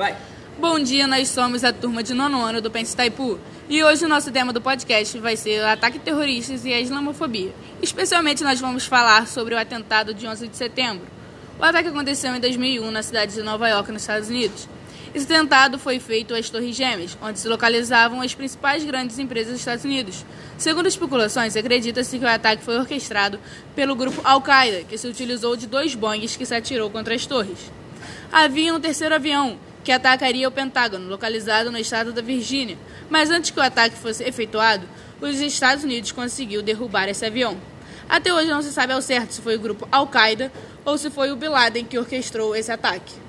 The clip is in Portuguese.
Vai! Bom dia, nós somos a turma de nono ano do Pense Taipu. E hoje o nosso tema do podcast vai ser ataque terroristas e a islamofobia. Especialmente nós vamos falar sobre o atentado de 11 de setembro. O ataque aconteceu em 2001 na cidade de Nova York, nos Estados Unidos. Esse atentado foi feito às Torres Gêmeas, onde se localizavam as principais grandes empresas dos Estados Unidos. Segundo especulações, acredita-se que o ataque foi orquestrado pelo grupo Al-Qaeda, que se utilizou de dois boings que se atirou contra as torres. Havia um terceiro avião, que atacaria o Pentágono, localizado no estado da Virgínia. Mas antes que o ataque fosse efetuado, os Estados Unidos conseguiu derrubar esse avião. Até hoje não se sabe ao certo se foi o grupo Al-Qaeda ou se foi o Bin Laden que orquestrou esse ataque.